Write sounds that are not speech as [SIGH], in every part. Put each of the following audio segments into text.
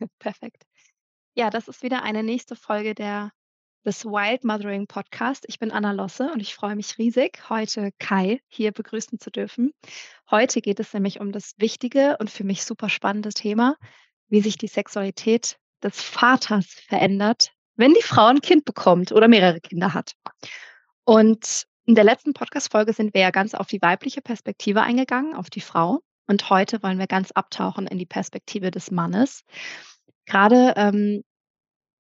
[LAUGHS] Perfekt. Ja, das ist wieder eine nächste Folge der des Wild Mothering Podcast. Ich bin Anna Losse und ich freue mich riesig, heute Kai hier begrüßen zu dürfen. Heute geht es nämlich um das wichtige und für mich super spannende Thema, wie sich die Sexualität des Vaters verändert, wenn die Frau ein Kind bekommt oder mehrere Kinder hat. Und in der letzten Podcast-Folge sind wir ja ganz auf die weibliche Perspektive eingegangen, auf die Frau. Und heute wollen wir ganz abtauchen in die Perspektive des Mannes. Gerade ähm,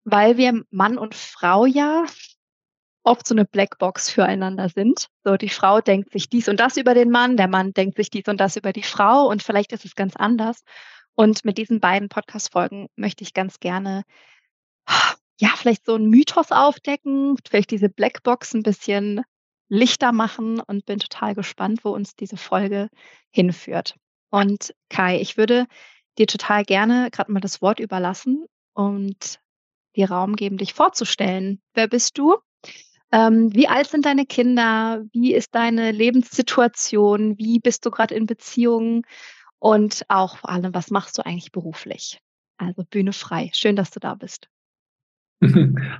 weil wir Mann und Frau ja oft so eine Blackbox füreinander sind. So, die Frau denkt sich dies und das über den Mann, der Mann denkt sich dies und das über die Frau und vielleicht ist es ganz anders. Und mit diesen beiden Podcast-Folgen möchte ich ganz gerne, ja, vielleicht so einen Mythos aufdecken, vielleicht diese Blackbox ein bisschen lichter machen und bin total gespannt, wo uns diese Folge hinführt. Und Kai, ich würde dir total gerne gerade mal das Wort überlassen und dir Raum geben, dich vorzustellen. Wer bist du? Ähm, wie alt sind deine Kinder? Wie ist deine Lebenssituation? Wie bist du gerade in Beziehungen? Und auch vor allem, was machst du eigentlich beruflich? Also Bühne frei. Schön, dass du da bist. [LAUGHS]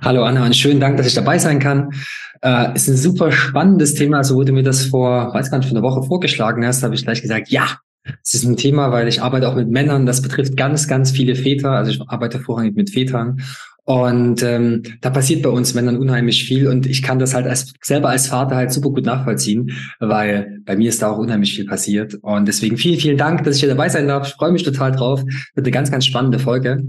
Hallo Anna und schönen Dank, dass ich dabei sein kann. Äh, ist ein super spannendes Thema. So wurde mir das vor, weiß gar nicht, vor einer Woche vorgeschlagen hast, habe ich gleich gesagt, ja, es ist ein Thema, weil ich arbeite auch mit Männern. Das betrifft ganz, ganz viele Väter. Also ich arbeite vorrangig mit Vätern. Und ähm, da passiert bei uns Männern unheimlich viel und ich kann das halt als, selber als Vater halt super gut nachvollziehen, weil bei mir ist da auch unheimlich viel passiert. Und deswegen vielen, vielen Dank, dass ich hier dabei sein darf. Ich freue mich total drauf. Wird eine ganz, ganz spannende Folge.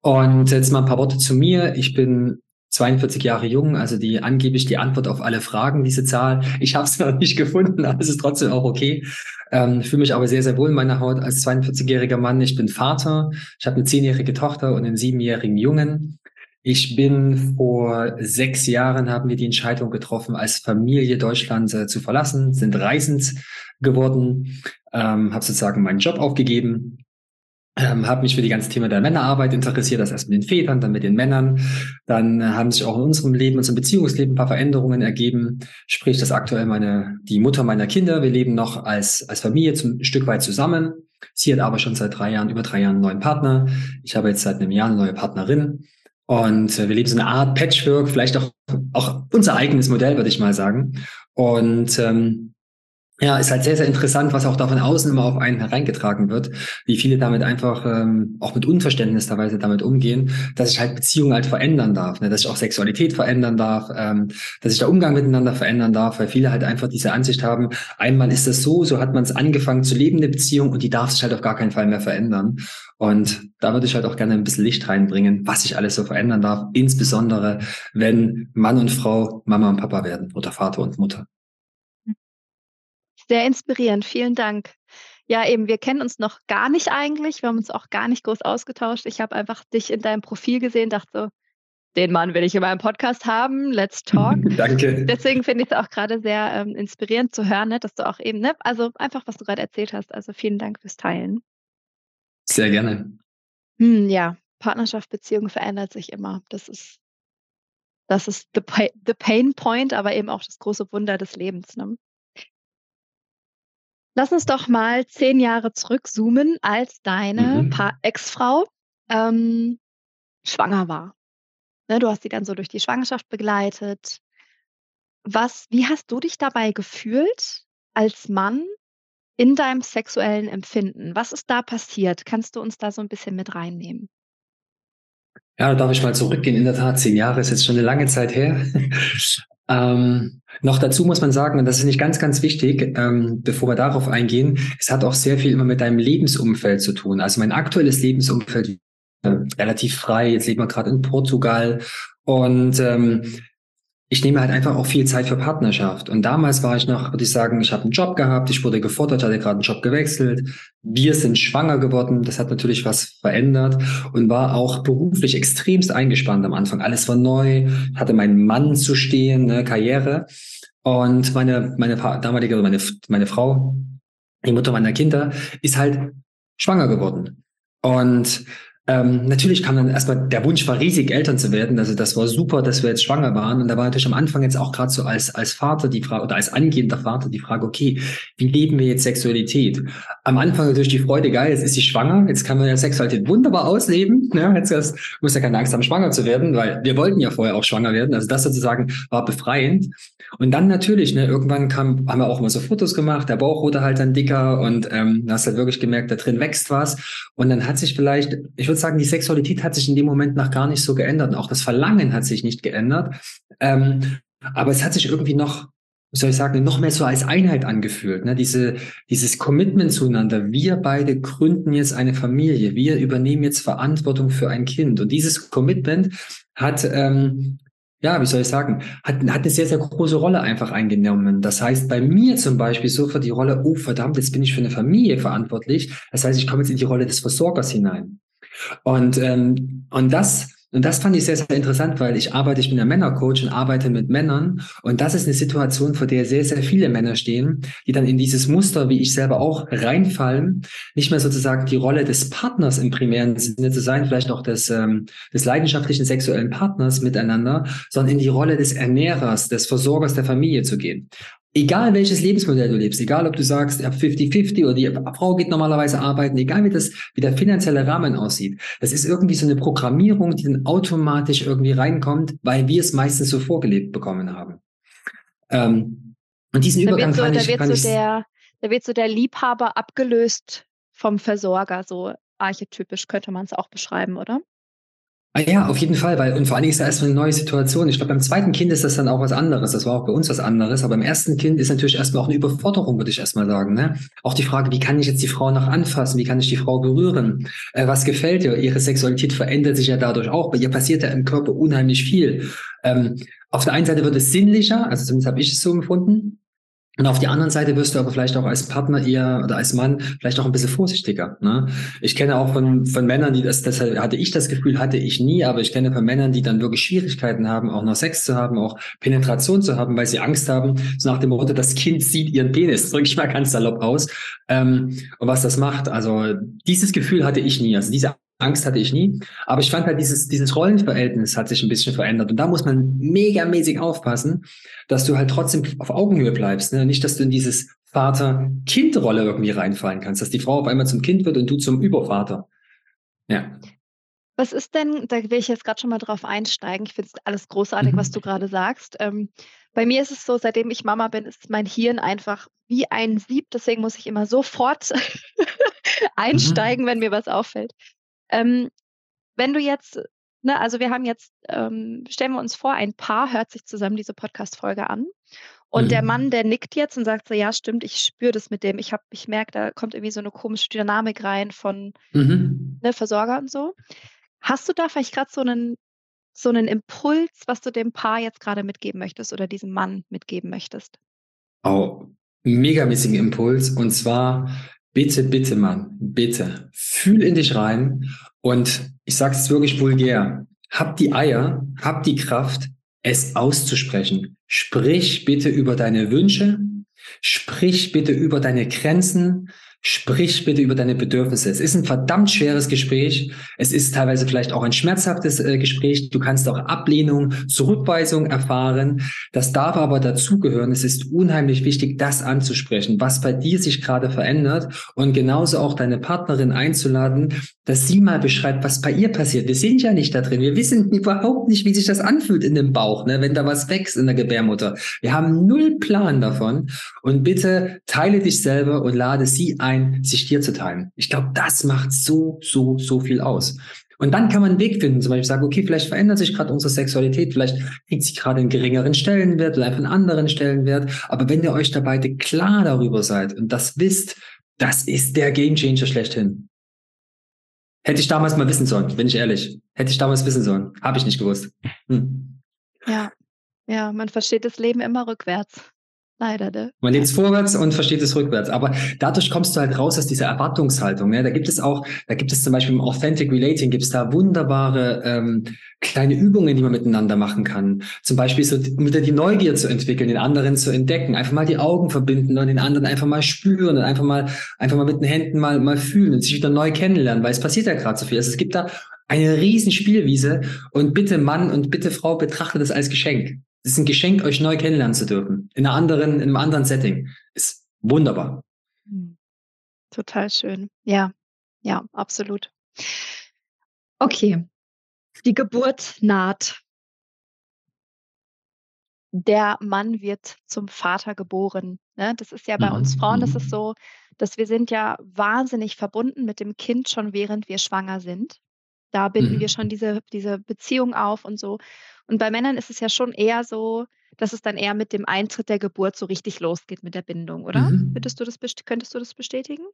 Und jetzt mal ein paar Worte zu mir. Ich bin 42 Jahre jung, also die angeblich die Antwort auf alle Fragen, diese Zahl. Ich habe es [LAUGHS] noch nicht gefunden, aber es ist trotzdem auch okay. Ähm, fühle mich aber sehr, sehr wohl in meiner Haut als 42-jähriger Mann. Ich bin Vater. Ich habe eine zehnjährige Tochter und einen siebenjährigen Jungen. Ich bin vor sechs Jahren haben wir die Entscheidung getroffen, als Familie Deutschland äh, zu verlassen, sind reisend geworden, ähm, habe sozusagen meinen Job aufgegeben, ähm, habe mich für die ganze Thema der Männerarbeit interessiert, das erst mit den Vätern, dann mit den Männern. Dann äh, haben sich auch in unserem Leben, unserem Beziehungsleben ein paar Veränderungen ergeben. Sprich, dass aktuell meine, die Mutter meiner Kinder, wir leben noch als, als Familie zum, Stück weit zusammen. Sie hat aber schon seit drei Jahren, über drei Jahren einen neuen Partner. Ich habe jetzt seit einem Jahr eine neue Partnerin. Und äh, wir leben so eine Art Patchwork, vielleicht auch, auch unser eigenes Modell, würde ich mal sagen. Und ähm, ja, ist halt sehr, sehr interessant, was auch da von außen immer auf einen hereingetragen wird, wie viele damit einfach ähm, auch mit Unverständnis teilweise damit umgehen, dass sich halt Beziehungen halt verändern darf, ne? dass sich auch Sexualität verändern darf, ähm, dass sich der Umgang miteinander verändern darf, weil viele halt einfach diese Ansicht haben, einmal ist das so, so hat man es angefangen zu leben, eine Beziehung, und die darf sich halt auf gar keinen Fall mehr verändern. Und da würde ich halt auch gerne ein bisschen Licht reinbringen, was sich alles so verändern darf, insbesondere wenn Mann und Frau Mama und Papa werden oder Vater und Mutter. Sehr inspirierend, vielen Dank. Ja, eben, wir kennen uns noch gar nicht eigentlich. Wir haben uns auch gar nicht groß ausgetauscht. Ich habe einfach dich in deinem Profil gesehen, dachte so, den Mann will ich in meinem Podcast haben. Let's talk. [LAUGHS] Danke. Deswegen finde ich es auch gerade sehr ähm, inspirierend zu hören, ne, dass du auch eben, ne, also einfach, was du gerade erzählt hast. Also vielen Dank fürs Teilen. Sehr gerne. Hm, ja, Partnerschaft, Beziehung verändert sich immer. Das ist, das ist the, the pain point, aber eben auch das große Wunder des Lebens. Ne? Lass uns doch mal zehn Jahre zurückzoomen, als deine mhm. Ex-Frau ähm, schwanger war. Ne, du hast sie dann so durch die Schwangerschaft begleitet. Was, wie hast du dich dabei gefühlt als Mann in deinem sexuellen Empfinden? Was ist da passiert? Kannst du uns da so ein bisschen mit reinnehmen? Ja, da darf ich mal zurückgehen. In der Tat, zehn Jahre ist jetzt schon eine lange Zeit her. Ähm, noch dazu muss man sagen, und das ist nicht ganz, ganz wichtig, ähm, bevor wir darauf eingehen, es hat auch sehr viel immer mit deinem Lebensumfeld zu tun. Also mein aktuelles Lebensumfeld äh, relativ frei. Jetzt leben wir gerade in Portugal und ähm, ich nehme halt einfach auch viel Zeit für Partnerschaft. Und damals war ich noch, würde ich sagen, ich habe einen Job gehabt, ich wurde gefordert, hatte gerade einen Job gewechselt. Wir sind schwanger geworden, das hat natürlich was verändert und war auch beruflich extremst eingespannt am Anfang. Alles war neu, hatte meinen Mann zu stehen, ne, Karriere. Und meine, meine damalige, meine, meine Frau, die Mutter meiner Kinder, ist halt schwanger geworden. Und ähm, natürlich kam dann erstmal, der Wunsch war riesig, Eltern zu werden. Also das war super, dass wir jetzt schwanger waren. Und da war natürlich am Anfang jetzt auch gerade so als, als Vater die Frage, oder als angehender Vater die Frage, okay, wie leben wir jetzt Sexualität? Am Anfang natürlich die Freude, geil, jetzt ist sie schwanger, jetzt kann man ja Sexualität wunderbar ausleben. Ja, jetzt erst, muss ja keine Angst haben, schwanger zu werden, weil wir wollten ja vorher auch schwanger werden. Also das sozusagen war befreiend. Und dann natürlich, ne, irgendwann kam, haben wir auch mal so Fotos gemacht, der Bauch wurde halt dann dicker und ähm, hast halt wirklich gemerkt, da drin wächst was. Und dann hat sich vielleicht, ich würde sagen, die Sexualität hat sich in dem Moment noch gar nicht so geändert. Auch das Verlangen hat sich nicht geändert. Ähm, aber es hat sich irgendwie noch, wie soll ich sagen, noch mehr so als Einheit angefühlt. Ne? Diese, dieses Commitment zueinander. Wir beide gründen jetzt eine Familie. Wir übernehmen jetzt Verantwortung für ein Kind. Und dieses Commitment hat ähm, ja, wie soll ich sagen, hat, hat eine sehr, sehr große Rolle einfach eingenommen. Das heißt, bei mir zum Beispiel so für die Rolle, oh verdammt, jetzt bin ich für eine Familie verantwortlich. Das heißt, ich komme jetzt in die Rolle des Versorgers hinein. Und, ähm, und das und das fand ich sehr, sehr interessant, weil ich arbeite, ich bin ein Männercoach und arbeite mit Männern. Und das ist eine Situation, vor der sehr, sehr viele Männer stehen, die dann in dieses Muster, wie ich selber auch, reinfallen, nicht mehr sozusagen die Rolle des Partners im primären Sinne zu sein, vielleicht auch des, ähm, des leidenschaftlichen sexuellen Partners miteinander, sondern in die Rolle des Ernährers, des Versorgers der Familie zu gehen. Egal welches Lebensmodell du lebst, egal ob du sagst, 50-50 oder die Frau geht normalerweise arbeiten, egal wie das, wie der finanzielle Rahmen aussieht, das ist irgendwie so eine Programmierung, die dann automatisch irgendwie reinkommt, weil wir es meistens so vorgelebt bekommen haben. Ähm, und diesen da Übergang so, kann da ich, wird kann so ich der, da wird so der Liebhaber abgelöst vom Versorger, so archetypisch könnte man es auch beschreiben, oder? Ah ja, auf jeden Fall, weil und vor allen Dingen ist da erstmal eine neue Situation. Ich glaube, beim zweiten Kind ist das dann auch was anderes. Das war auch bei uns was anderes. Aber beim ersten Kind ist natürlich erstmal auch eine Überforderung, würde ich erstmal sagen. Ne? Auch die Frage, wie kann ich jetzt die Frau noch anfassen? Wie kann ich die Frau berühren? Äh, was gefällt ihr? Ihre Sexualität verändert sich ja dadurch auch. Bei ihr passiert ja im Körper unheimlich viel. Ähm, auf der einen Seite wird es sinnlicher, also zumindest habe ich es so empfunden. Und auf die anderen Seite wirst du aber vielleicht auch als Partner eher oder als Mann vielleicht auch ein bisschen vorsichtiger. Ne? Ich kenne auch von, von Männern, die das, das hatte ich das Gefühl, hatte ich nie, aber ich kenne von Männern, die dann wirklich Schwierigkeiten haben, auch noch Sex zu haben, auch Penetration zu haben, weil sie Angst haben, so nach dem Motto, das Kind sieht ihren Penis, drücke ich mal ganz salopp aus. Ähm, und was das macht, also dieses Gefühl hatte ich nie. Also diese Angst hatte ich nie. Aber ich fand halt dieses, dieses Rollenverhältnis hat sich ein bisschen verändert. Und da muss man megamäßig aufpassen, dass du halt trotzdem auf Augenhöhe bleibst. Ne? Nicht, dass du in dieses Vater-Kind-Rolle irgendwie reinfallen kannst, dass die Frau auf einmal zum Kind wird und du zum Übervater. Ja. Was ist denn, da will ich jetzt gerade schon mal drauf einsteigen. Ich finde es alles großartig, mhm. was du gerade sagst. Ähm, bei mir ist es so, seitdem ich Mama bin, ist mein Hirn einfach wie ein Sieb. Deswegen muss ich immer sofort [LAUGHS] mhm. einsteigen, wenn mir was auffällt. Ähm, wenn du jetzt, ne, also wir haben jetzt, ähm, stellen wir uns vor, ein Paar hört sich zusammen diese Podcast-Folge an. Und mhm. der Mann, der nickt jetzt und sagt so, ja, stimmt, ich spüre das mit dem. Ich habe, ich merke, da kommt irgendwie so eine komische Dynamik rein von mhm. ne, Versorger und so. Hast du da vielleicht gerade so einen, so einen Impuls, was du dem Paar jetzt gerade mitgeben möchtest oder diesem Mann mitgeben möchtest? Oh, megamäßigen Impuls. Und zwar bitte, bitte, Mann, bitte, fühl in dich rein und ich sage es wirklich vulgär, hab die Eier, hab die Kraft, es auszusprechen. Sprich bitte über deine Wünsche, sprich bitte über deine Grenzen, Sprich bitte über deine Bedürfnisse. Es ist ein verdammt schweres Gespräch. Es ist teilweise vielleicht auch ein schmerzhaftes äh, Gespräch. Du kannst auch Ablehnung, Zurückweisung erfahren. Das darf aber dazugehören. Es ist unheimlich wichtig, das anzusprechen, was bei dir sich gerade verändert und genauso auch deine Partnerin einzuladen, dass sie mal beschreibt, was bei ihr passiert. Wir sind ja nicht da drin. Wir wissen überhaupt nicht, wie sich das anfühlt in dem Bauch, ne, wenn da was wächst in der Gebärmutter. Wir haben null Plan davon. Und bitte teile dich selber und lade sie ein sich dir zu teilen. Ich glaube, das macht so, so, so viel aus. Und dann kann man einen Weg finden, zum Beispiel sagen, okay, vielleicht verändert sich gerade unsere Sexualität, vielleicht kriegt sie gerade einen geringeren Stellenwert oder einfach einen anderen Stellenwert. Aber wenn ihr euch da beide klar darüber seid und das wisst, das ist der Gamechanger schlechthin. Hätte ich damals mal wissen sollen, bin ich ehrlich. Hätte ich damals wissen sollen. Habe ich nicht gewusst. Hm. Ja, ja, man versteht das Leben immer rückwärts. Leider, ne? Man lebt es vorwärts und versteht es rückwärts. Aber dadurch kommst du halt raus aus dieser Erwartungshaltung. Ne? Da gibt es auch, da gibt es zum Beispiel im Authentic Relating, gibt es da wunderbare ähm, kleine Übungen, die man miteinander machen kann. Zum Beispiel so wieder die Neugier zu entwickeln, den anderen zu entdecken, einfach mal die Augen verbinden und den anderen einfach mal spüren und einfach mal, einfach mal mit den Händen mal, mal fühlen und sich wieder neu kennenlernen, weil es passiert ja gerade so viel. Also es gibt da eine riesen Spielwiese und bitte Mann und bitte Frau betrachtet das als Geschenk. Es ist ein Geschenk, euch neu kennenlernen zu dürfen. In einer anderen, in einem anderen Setting. Ist wunderbar. Hm. Total schön. Ja, ja, absolut. Okay. Die Geburt naht. Der Mann wird zum Vater geboren. Ne? Das ist ja bei mhm. uns Frauen, das ist mhm. so, dass wir sind ja wahnsinnig verbunden mit dem Kind schon während wir schwanger sind. Da binden mhm. wir schon diese, diese Beziehung auf und so. Und bei Männern ist es ja schon eher so, dass es dann eher mit dem Eintritt der Geburt so richtig losgeht mit der Bindung, oder? Mhm. Würdest du das, könntest du das bestätigen?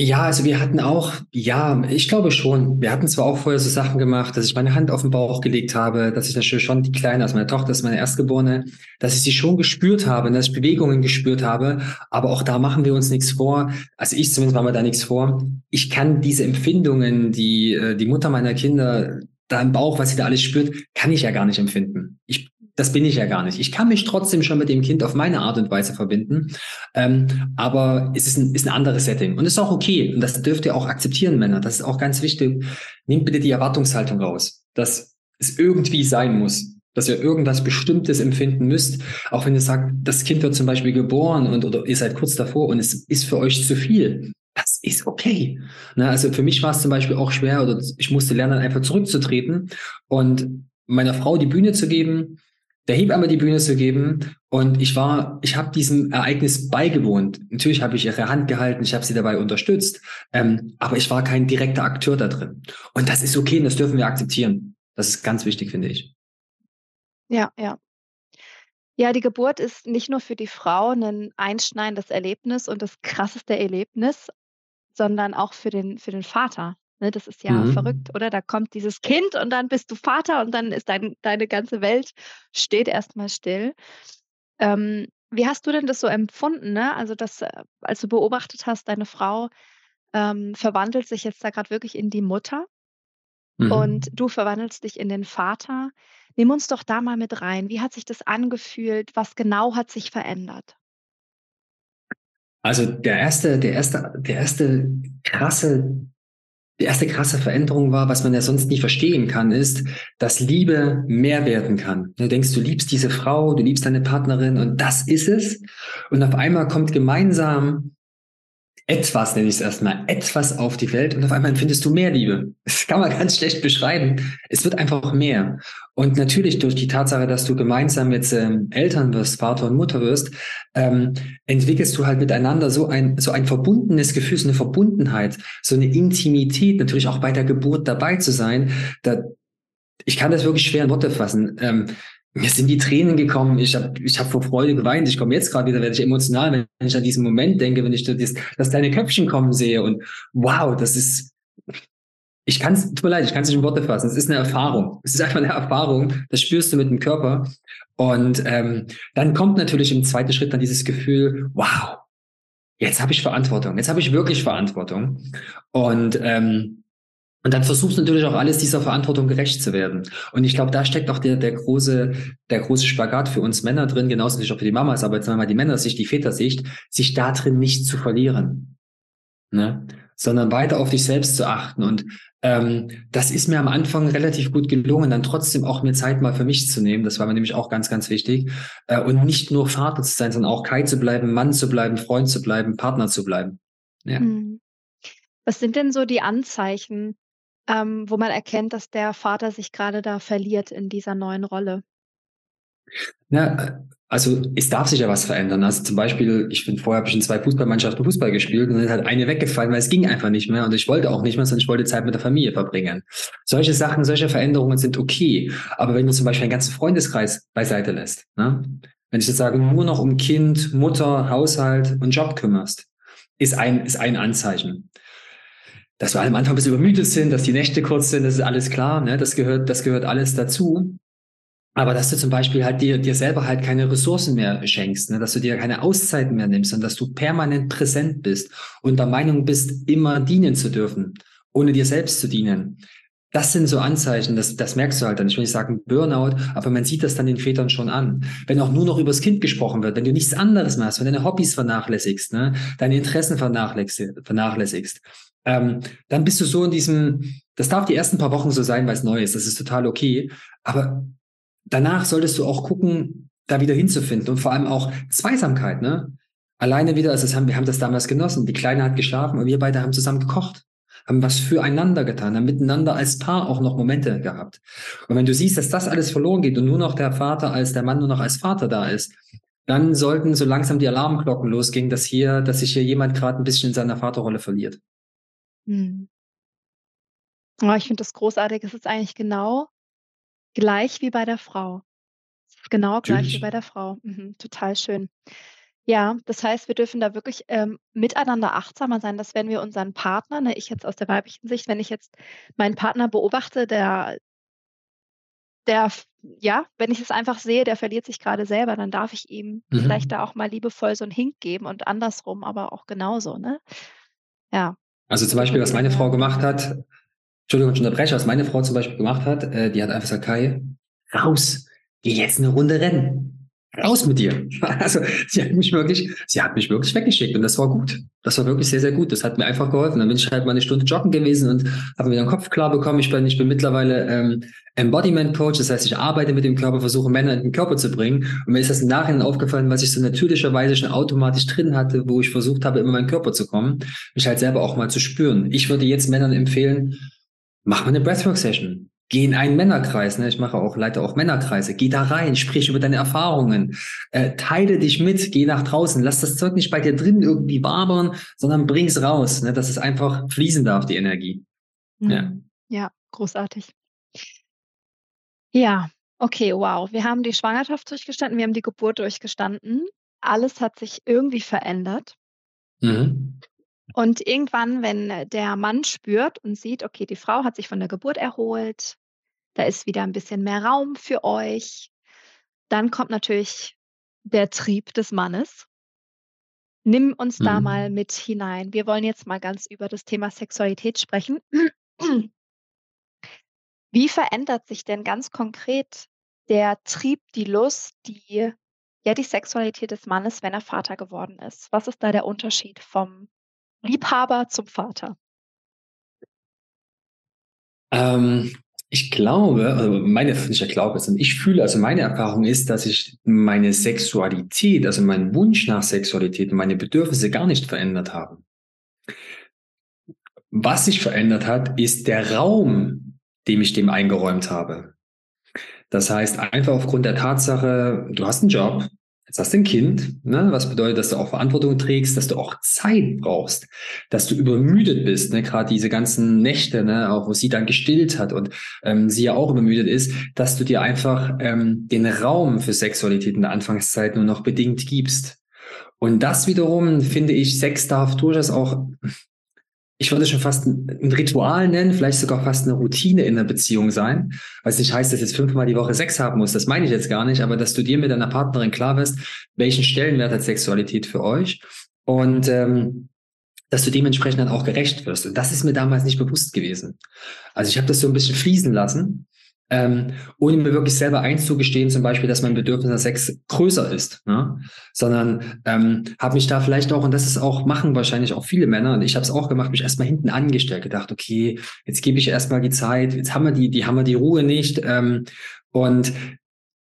Ja, also wir hatten auch, ja, ich glaube schon. Wir hatten zwar auch vorher so Sachen gemacht, dass ich meine Hand auf den Bauch gelegt habe, dass ich natürlich schon die Kleine, also meine Tochter ist meine Erstgeborene, dass ich sie schon gespürt habe, dass ich Bewegungen gespürt habe. Aber auch da machen wir uns nichts vor. Also ich zumindest mache mir da nichts vor. Ich kann diese Empfindungen, die äh, die Mutter meiner Kinder da im Bauch, was sie da alles spürt, kann ich ja gar nicht empfinden. Ich das bin ich ja gar nicht. Ich kann mich trotzdem schon mit dem Kind auf meine Art und Weise verbinden, ähm, aber es ist ein, ist ein anderes Setting und ist auch okay und das dürft ihr auch akzeptieren, Männer. Das ist auch ganz wichtig. Nehmt bitte die Erwartungshaltung raus, dass es irgendwie sein muss, dass ihr irgendwas Bestimmtes empfinden müsst, auch wenn ihr sagt, das Kind wird zum Beispiel geboren und oder ihr seid kurz davor und es ist für euch zu viel. Das ist okay. Ne, also für mich war es zum Beispiel auch schwer oder ich musste lernen, einfach zurückzutreten und meiner Frau die Bühne zu geben, der Hebamme die Bühne zu geben. Und ich war, ich habe diesem Ereignis beigewohnt. Natürlich habe ich ihre Hand gehalten, ich habe sie dabei unterstützt, ähm, aber ich war kein direkter Akteur da drin. Und das ist okay, das dürfen wir akzeptieren. Das ist ganz wichtig, finde ich. Ja, ja. Ja, die Geburt ist nicht nur für die Frau ein einschneidendes Erlebnis und das krasseste Erlebnis, sondern auch für den, für den Vater. Ne, das ist ja mhm. verrückt, oder? Da kommt dieses Kind und dann bist du Vater und dann ist dein, deine ganze Welt steht erstmal still. Ähm, wie hast du denn das so empfunden, ne? Also, das, äh, als du beobachtet hast, deine Frau ähm, verwandelt sich jetzt da gerade wirklich in die Mutter mhm. und du verwandelst dich in den Vater. Nimm uns doch da mal mit rein. Wie hat sich das angefühlt? Was genau hat sich verändert? Also der erste, der erste, der erste krasse die erste krasse Veränderung war, was man ja sonst nie verstehen kann, ist, dass Liebe mehr werden kann. Du denkst, du liebst diese Frau, du liebst deine Partnerin und das ist es. Und auf einmal kommt gemeinsam etwas, nenne ich es erstmal, etwas auf die Welt und auf einmal empfindest du mehr Liebe. Das kann man [LAUGHS] ganz schlecht beschreiben. Es wird einfach mehr. Und natürlich durch die Tatsache, dass du gemeinsam jetzt ähm, Eltern wirst, Vater und Mutter wirst, ähm, entwickelst du halt miteinander so ein, so ein verbundenes Gefühl, so eine Verbundenheit, so eine Intimität, natürlich auch bei der Geburt dabei zu sein. Da, ich kann das wirklich schwer in Worte fassen. Ähm, mir sind die Tränen gekommen. Ich habe ich hab vor Freude geweint. Ich komme jetzt gerade wieder, werde ich emotional, wenn ich an diesen Moment denke, wenn ich das, das kleine Köpfchen kommen sehe. Und wow, das ist, ich kann es, tut mir leid, ich kann es nicht in Worte fassen. Es ist eine Erfahrung. Es ist einfach eine Erfahrung. Das spürst du mit dem Körper. Und ähm, dann kommt natürlich im zweiten Schritt dann dieses Gefühl, wow, jetzt habe ich Verantwortung. Jetzt habe ich wirklich Verantwortung. Und ähm, und dann versuchst du natürlich auch alles dieser Verantwortung gerecht zu werden. Und ich glaube, da steckt auch der, der große, der große Spagat für uns Männer drin, genauso natürlich auch für die Mamas, aber jetzt mal die Männersicht, die Vätersicht, sich da drin nicht zu verlieren. Ne? Sondern weiter auf dich selbst zu achten. Und ähm, das ist mir am Anfang relativ gut gelungen, dann trotzdem auch mir Zeit mal für mich zu nehmen. Das war mir nämlich auch ganz, ganz wichtig. Äh, und nicht nur Vater zu sein, sondern auch Kai zu bleiben, Mann zu bleiben, Freund zu bleiben, Partner zu bleiben. Ja. Hm. Was sind denn so die Anzeichen, ähm, wo man erkennt, dass der Vater sich gerade da verliert in dieser neuen Rolle? Ja, also es darf sich ja was verändern. Also zum Beispiel, ich bin vorher habe ich in zwei Fußballmannschaften Fußball gespielt und dann ist halt eine weggefallen, weil es ging einfach nicht mehr und ich wollte auch nicht mehr, sondern ich wollte Zeit mit der Familie verbringen. Solche Sachen, solche Veränderungen sind okay. Aber wenn du zum Beispiel einen ganzen Freundeskreis beiseite lässt, ne? wenn ich jetzt sage, nur noch um Kind, Mutter, Haushalt und Job kümmerst, ist ein, ist ein Anzeichen dass wir am Anfang ein bisschen übermüdet sind, dass die Nächte kurz sind, das ist alles klar, ne? das, gehört, das gehört alles dazu. Aber dass du zum Beispiel halt dir, dir selber halt keine Ressourcen mehr schenkst, ne? dass du dir keine Auszeiten mehr nimmst und dass du permanent präsent bist und der Meinung bist, immer dienen zu dürfen, ohne dir selbst zu dienen. Das sind so Anzeichen, das, das merkst du halt dann. Ich will nicht sagen Burnout, aber man sieht das dann den Vätern schon an. Wenn auch nur noch übers Kind gesprochen wird, wenn du nichts anderes machst, wenn deine Hobbys vernachlässigst, ne, deine Interessen vernachlässigst, ähm, dann bist du so in diesem, das darf die ersten paar Wochen so sein, weil es neu ist, das ist total okay. Aber danach solltest du auch gucken, da wieder hinzufinden und vor allem auch Zweisamkeit, ne? Alleine wieder, also haben, wir haben das damals genossen. Die Kleine hat geschlafen und wir beide haben zusammen gekocht, haben was füreinander getan, haben miteinander als Paar auch noch Momente gehabt. Und wenn du siehst, dass das alles verloren geht und nur noch der Vater als der Mann nur noch als Vater da ist, dann sollten so langsam die Alarmglocken losgehen, dass hier, dass sich hier jemand gerade ein bisschen in seiner Vaterrolle verliert. Hm. Oh, ich finde das großartig. Es ist eigentlich genau Gleich wie bei der Frau. genau gleich wie bei der Frau. Mhm, total schön. Ja, das heißt, wir dürfen da wirklich, ähm, miteinander achtsamer sein, dass wenn wir unseren Partner, ne, ich jetzt aus der weiblichen Sicht, wenn ich jetzt meinen Partner beobachte, der der ja, wenn ich es einfach sehe, der verliert sich gerade selber, dann darf ich ihm vielleicht mhm. da auch mal liebevoll so 'n Hink geben und andersrum aber auch genauso, ne? Ja. Also, zum Beispiel, was meine Frau gemacht hat Entschuldigung, ich unterbreche, was meine Frau zum Beispiel gemacht hat, äh, die hat einfach gesagt, Kai, raus, geh jetzt eine Runde rennen. Raus mit dir. [LAUGHS] Also sie hat mich wirklich, sie hat mich wirklich weggeschickt und das war gut. Das war wirklich sehr, sehr gut. Das hat mir einfach geholfen. Dann bin ich halt mal eine Stunde joggen gewesen und habe mir den Kopf klar bekommen. Ich bin, ich bin mittlerweile ähm, Embodiment Coach. Das heißt, ich arbeite mit dem Körper, versuche Männer in den Körper zu bringen. Und mir ist das im Nachhinein aufgefallen, was ich so natürlicherweise schon automatisch drin hatte, wo ich versucht habe, immer in meinen Körper zu kommen, mich halt selber auch mal zu spüren. Ich würde jetzt Männern empfehlen, mach mal eine Breathwork-Session. Geh in einen Männerkreis, ne? ich mache auch, leite auch Männerkreise. Geh da rein, sprich über deine Erfahrungen, äh, teile dich mit, geh nach draußen, lass das Zeug nicht bei dir drin irgendwie wabern, sondern bring's raus, ne? dass es einfach fließen darf, die Energie. Mhm. Ja. ja, großartig. Ja, okay, wow. Wir haben die Schwangerschaft durchgestanden, wir haben die Geburt durchgestanden. Alles hat sich irgendwie verändert. Mhm. Und irgendwann, wenn der Mann spürt und sieht, okay, die Frau hat sich von der Geburt erholt, da ist wieder ein bisschen mehr Raum für euch, dann kommt natürlich der Trieb des Mannes. Nimm uns da mal mhm. mit hinein. Wir wollen jetzt mal ganz über das Thema Sexualität sprechen. Wie verändert sich denn ganz konkret der Trieb, die Lust, die ja die Sexualität des Mannes, wenn er Vater geworden ist? Was ist da der Unterschied vom Liebhaber zum Vater? Ähm, ich glaube, also meine, ich glaube, sondern ich fühle, also meine Erfahrung ist, dass ich meine Sexualität, also meinen Wunsch nach Sexualität, meine Bedürfnisse gar nicht verändert habe. Was sich verändert hat, ist der Raum, den ich dem eingeräumt habe. Das heißt, einfach aufgrund der Tatsache, du hast einen Job, Jetzt hast du ein Kind, ne? was bedeutet, dass du auch Verantwortung trägst, dass du auch Zeit brauchst, dass du übermüdet bist, ne? gerade diese ganzen Nächte, ne? auch wo sie dann gestillt hat und ähm, sie ja auch übermüdet ist, dass du dir einfach ähm, den Raum für Sexualität in der Anfangszeit nur noch bedingt gibst. Und das wiederum finde ich, Sex darf durchaus auch ich würde schon fast ein, Ritual nennen, vielleicht sogar fast eine Routine in der Beziehung sein. Was nicht heißt, dass jetzt fünfmal die Woche Sex haben muss. Das meine ich jetzt gar nicht, aber dass du dir mit deiner Partnerin klar wirst, welchen Stellenwert hat Sexualität für euch und ähm, dass du dementsprechend dann auch gerecht wirst. Und das ist mir damals nicht bewusst gewesen. Also ich habe das so ein bisschen fließen lassen ähm, ohne mir wirklich selber einzugestehen, zum Beispiel, dass mein Bedürfnis nach Sex größer ist, ne? sondern ähm, habe mich da vielleicht auch, und das ist auch, machen wahrscheinlich auch viele Männer, und ich habe es auch gemacht, mich erstmal hinten angestellt, gedacht, okay, jetzt gebe ich erstmal die Zeit, jetzt haben wir die, die haben wir die Ruhe nicht. Ähm, und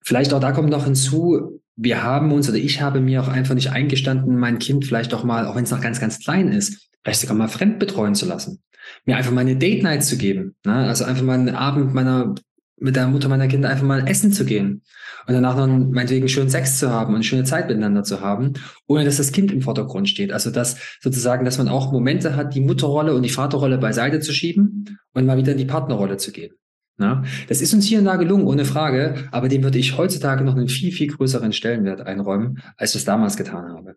vielleicht auch da kommt noch hinzu, wir haben uns oder ich habe mir auch einfach nicht eingestanden, mein Kind vielleicht auch mal, auch wenn es noch ganz, ganz klein ist, vielleicht sogar mal fremd betreuen zu lassen mir einfach mal eine Date Night zu geben. Ne? Also einfach mal einen Abend meiner mit der Mutter meiner Kinder einfach mal essen zu gehen und danach noch meinetwegen schön Sex zu haben und eine schöne Zeit miteinander zu haben, ohne dass das Kind im Vordergrund steht. Also dass sozusagen, dass man auch Momente hat, die Mutterrolle und die Vaterrolle beiseite zu schieben und mal wieder in die Partnerrolle zu gehen. Na, das ist uns hier und da gelungen, ohne Frage, aber dem würde ich heutzutage noch einen viel, viel größeren Stellenwert einräumen, als ich es damals getan habe.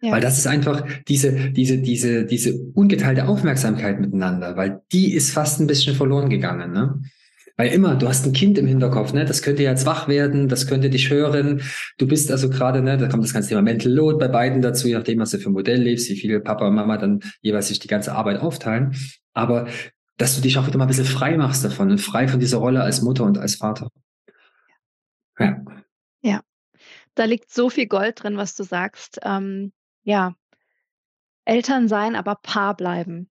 Ja. Weil das ist einfach diese, diese, diese, diese ungeteilte Aufmerksamkeit miteinander, weil die ist fast ein bisschen verloren gegangen. Ne? Weil immer, du hast ein Kind im Hinterkopf, ne? Das könnte jetzt wach werden, das könnte dich hören. Du bist also gerade, ne, da kommt das ganze Thema Mental Load bei beiden dazu, je nachdem, was du für ein Modell lebst, wie viele Papa und Mama dann jeweils sich die ganze Arbeit aufteilen. Aber dass du dich auch wieder mal ein bisschen frei machst davon und frei von dieser Rolle als Mutter und als Vater. Ja. Ja. Da liegt so viel Gold drin, was du sagst. Ähm, ja. Eltern sein, aber Paar bleiben.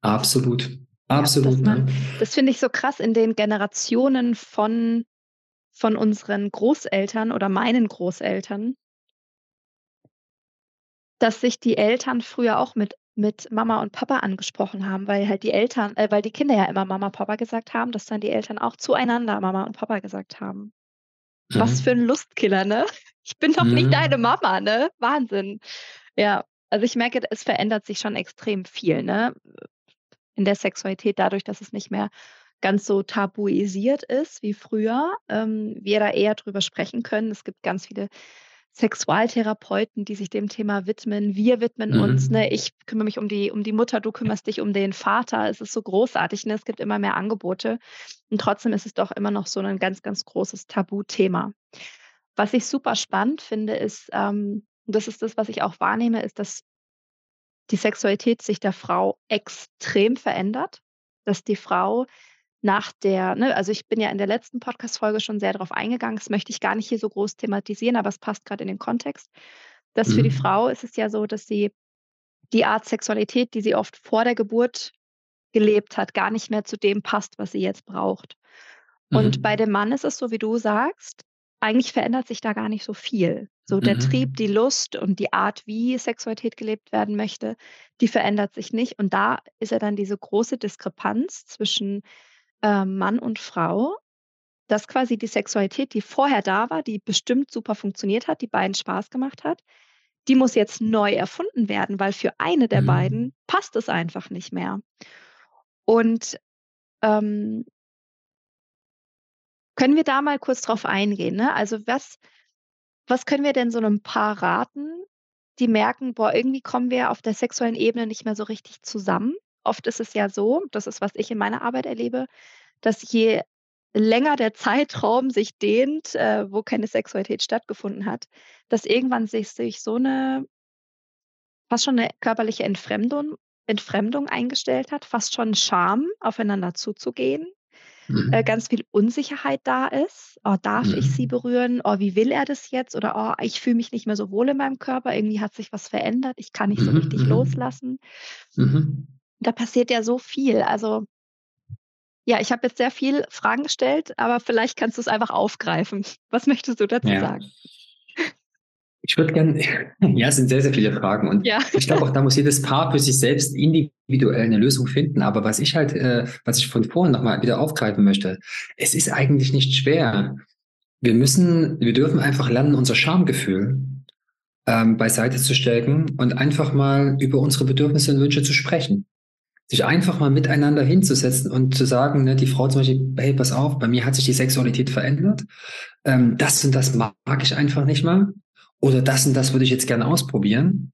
Absolut. Absolut. Ja, man? Das finde ich so krass in den Generationen von, von unseren Großeltern oder meinen Großeltern, dass sich die Eltern früher auch mit, mit Mama und Papa angesprochen haben, weil halt die Eltern, äh, weil die Kinder ja immer Mama, Papa gesagt haben, dass dann die Eltern auch zueinander Mama und Papa gesagt haben. Mhm. Was für ein Lustkiller, ne? Ich bin doch mhm. nicht deine Mama, ne? Wahnsinn. Ja, also ich merke, es verändert sich schon extrem viel, ne? In der Sexualität dadurch, dass es nicht mehr ganz so tabuisiert ist wie früher, ähm, wir da eher drüber sprechen können. Es gibt ganz viele Sexualtherapeuten, die sich dem Thema widmen. Wir widmen mhm. uns. Ne? Ich kümmere mich um die, um die Mutter, du kümmerst dich um den Vater. Es ist so großartig. Ne? Es gibt immer mehr Angebote. Und trotzdem ist es doch immer noch so ein ganz, ganz großes Tabuthema. Was ich super spannend finde, ist, ähm, das ist das, was ich auch wahrnehme, ist, dass die Sexualität sich der Frau extrem verändert, dass die Frau nach der, ne, also ich bin ja in der letzten Podcast-Folge schon sehr darauf eingegangen, das möchte ich gar nicht hier so groß thematisieren, aber es passt gerade in den Kontext, dass mhm. für die mhm. Frau ist es ja so, dass sie die Art Sexualität, die sie oft vor der Geburt gelebt hat, gar nicht mehr zu dem passt, was sie jetzt braucht. Und mhm. bei dem Mann ist es so, wie du sagst, eigentlich verändert sich da gar nicht so viel. So der mhm. Trieb, die Lust und die Art, wie Sexualität gelebt werden möchte, die verändert sich nicht. Und da ist ja dann diese große Diskrepanz zwischen äh, Mann und Frau, dass quasi die Sexualität, die vorher da war, die bestimmt super funktioniert hat, die beiden Spaß gemacht hat, die muss jetzt neu erfunden werden, weil für eine der mhm. beiden passt es einfach nicht mehr. Und ähm, können wir da mal kurz drauf eingehen? Ne? Also was, was können wir denn so einem Paar raten, die merken, boah, irgendwie kommen wir auf der sexuellen Ebene nicht mehr so richtig zusammen? Oft ist es ja so, das ist, was ich in meiner Arbeit erlebe, dass je länger der Zeitraum sich dehnt, äh, wo keine Sexualität stattgefunden hat, dass irgendwann sich, sich so eine fast schon eine körperliche Entfremdung, Entfremdung eingestellt hat, fast schon Scham, aufeinander zuzugehen mhm. äh, ganz viel Unsicherheit da ist. Oh, darf mhm. ich sie berühren? Oh, wie will er das jetzt? Oder oh, ich fühle mich nicht mehr so wohl in meinem Körper. Irgendwie hat sich was verändert. Ich kann nicht so mhm. richtig mhm. loslassen. Mhm. Da passiert ja so viel. Also ja, ich habe jetzt sehr viel Fragen gestellt, aber vielleicht kannst du es einfach aufgreifen. Was möchtest du dazu ja. sagen? Ich würde gerne, [LAUGHS] ja, es sind sehr, sehr viele Fragen. Und ja. ich glaube auch, da muss jedes Paar für sich selbst individuell eine Lösung finden. Aber was ich halt, äh, was ich von vorhin nochmal wieder aufgreifen möchte, es ist eigentlich nicht schwer. Wir müssen, wir dürfen einfach lernen, unser Schamgefühl ähm, beiseite zu stellen und einfach mal über unsere Bedürfnisse und Wünsche zu sprechen. Sich einfach mal miteinander hinzusetzen und zu sagen, ne, die Frau zum Beispiel, hey, pass auf, bei mir hat sich die Sexualität verändert. Ähm, das und das mag ich einfach nicht mal oder das und das würde ich jetzt gerne ausprobieren.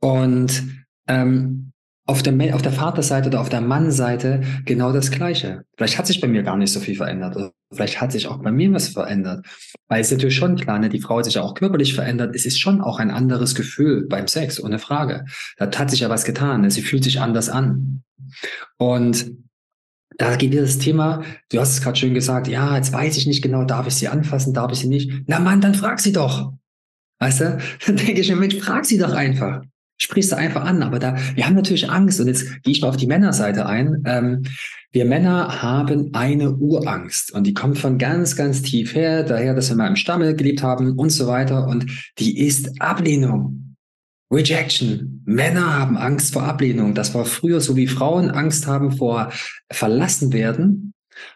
Und ähm, auf der, auf der Vaterseite oder auf der Mannseite genau das Gleiche. Vielleicht hat sich bei mir gar nicht so viel verändert. Oder vielleicht hat sich auch bei mir was verändert. Weil es natürlich schon klar, ne, die Frau hat sich ja auch körperlich verändert. Es ist schon auch ein anderes Gefühl beim Sex, ohne Frage. Da hat sich ja was getan. Ne? Sie fühlt sich anders an. Und da geht dir das Thema, du hast es gerade schön gesagt, ja, jetzt weiß ich nicht genau, darf ich sie anfassen, darf ich sie nicht? Na Mann, dann frag sie doch. Weißt du? [LAUGHS] Dann denke ich mir, Mensch, frag sie doch einfach. Sprich sie einfach an. Aber da, wir haben natürlich Angst. Und jetzt gehe ich mal auf die Männerseite ein. Ähm, wir Männer haben eine Urangst. Und die kommt von ganz, ganz tief her. Daher, dass wir mal im Stammel gelebt haben und so weiter. Und die ist Ablehnung. Rejection. Männer haben Angst vor Ablehnung. Das war früher so wie Frauen Angst haben vor verlassen werden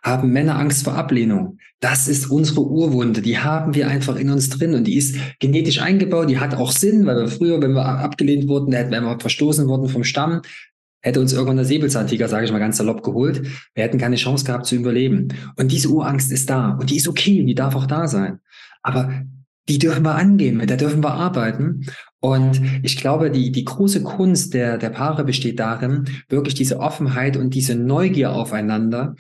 haben Männer Angst vor Ablehnung. Das ist unsere Urwunde, die haben wir einfach in uns drin und die ist genetisch eingebaut, die hat auch Sinn, weil wir früher, wenn wir abgelehnt wurden, hätten wir verstoßen worden vom Stamm, hätte uns irgendwann der Säbelzahntiger, sage ich mal ganz salopp, geholt. Wir hätten keine Chance gehabt zu überleben. Und diese Urangst ist da und die ist okay, die darf auch da sein. Aber die dürfen wir angehen, mit der dürfen wir arbeiten. Und ich glaube, die, die große Kunst der, der Paare besteht darin, wirklich diese Offenheit und diese Neugier aufeinander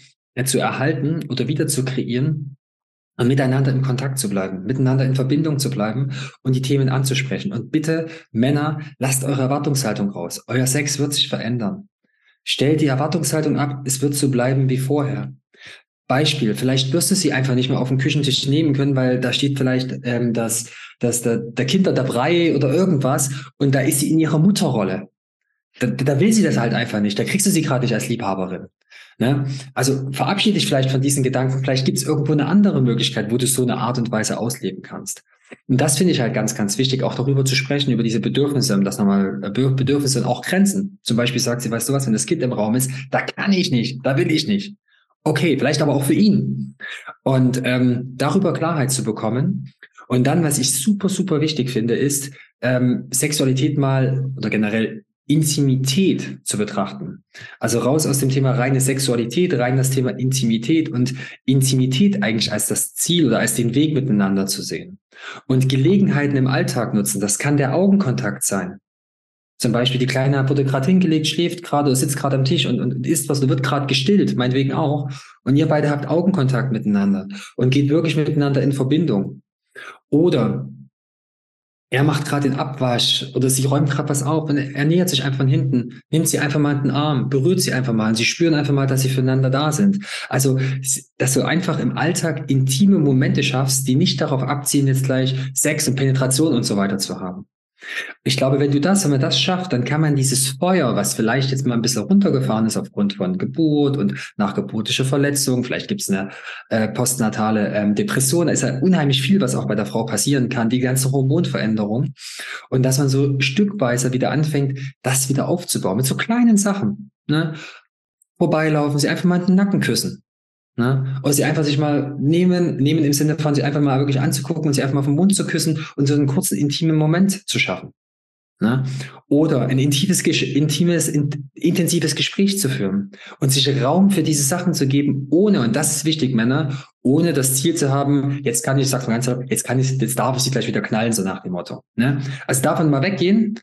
zu erhalten oder wieder zu kreieren und miteinander in Kontakt zu bleiben, miteinander in Verbindung zu bleiben und die Themen anzusprechen. Und bitte, Männer, lasst eure Erwartungshaltung raus. Euer Sex wird sich verändern. Stellt die Erwartungshaltung ab, es wird so bleiben wie vorher. Beispiel, vielleicht wirst du sie einfach nicht mehr auf den Küchentisch nehmen können, weil da steht vielleicht ähm, das, das, der, der Kinder der Brei oder irgendwas und da ist sie in ihrer Mutterrolle. Da, da will sie das halt einfach nicht. Da kriegst du sie gerade nicht als Liebhaberin. Ne? Also verabschiede dich vielleicht von diesen Gedanken. Vielleicht gibt es irgendwo eine andere Möglichkeit, wo du so eine Art und Weise ausleben kannst. Und das finde ich halt ganz, ganz wichtig, auch darüber zu sprechen, über diese Bedürfnisse, das nochmal äh, Bedürfnisse und auch Grenzen. Zum Beispiel sagt sie, weißt du was, wenn das Kind im Raum ist, da kann ich nicht, da will ich nicht. Okay, vielleicht aber auch für ihn. Und ähm, darüber Klarheit zu bekommen. Und dann, was ich super, super wichtig finde, ist, ähm, Sexualität mal oder generell Intimität zu betrachten. Also raus aus dem Thema reine Sexualität, rein das Thema Intimität und Intimität eigentlich als das Ziel oder als den Weg miteinander zu sehen. Und Gelegenheiten im Alltag nutzen, das kann der Augenkontakt sein. Zum Beispiel die Kleine wurde gerade hingelegt, schläft gerade sitzt gerade am Tisch und, und isst was und wird gerade gestillt, meinetwegen auch. Und ihr beide habt Augenkontakt miteinander und geht wirklich miteinander in Verbindung. Oder er macht gerade den Abwasch oder sie räumt gerade was auf und er nähert sich einfach von hinten, nimmt sie einfach mal in den Arm, berührt sie einfach mal und sie spüren einfach mal, dass sie füreinander da sind. Also, dass du einfach im Alltag intime Momente schaffst, die nicht darauf abziehen, jetzt gleich Sex und Penetration und so weiter zu haben. Ich glaube, wenn du das, wenn man das schafft, dann kann man dieses Feuer, was vielleicht jetzt mal ein bisschen runtergefahren ist aufgrund von Geburt und nachgeburtische Verletzung, vielleicht gibt es eine äh, postnatale ähm, Depression, da ist ja unheimlich viel, was auch bei der Frau passieren kann, die ganze Hormonveränderung. Und dass man so stückweise wieder anfängt, das wieder aufzubauen mit so kleinen Sachen. Ne? Vorbeilaufen, sie einfach mal den Nacken küssen. Ne? Oder sie einfach sich mal nehmen, nehmen im Sinne von sie einfach mal wirklich anzugucken und sie einfach mal vom Mund zu küssen und so einen kurzen intimen Moment zu schaffen. Ne? Oder ein intimes, intimes, in, intensives Gespräch zu führen und sich Raum für diese Sachen zu geben, ohne, und das ist wichtig, Männer, ohne das Ziel zu haben, jetzt kann ich, sag's mal ganz jetzt kann ich, jetzt darf ich sie gleich wieder knallen, so nach dem Motto. Ne? Also davon mal weggehen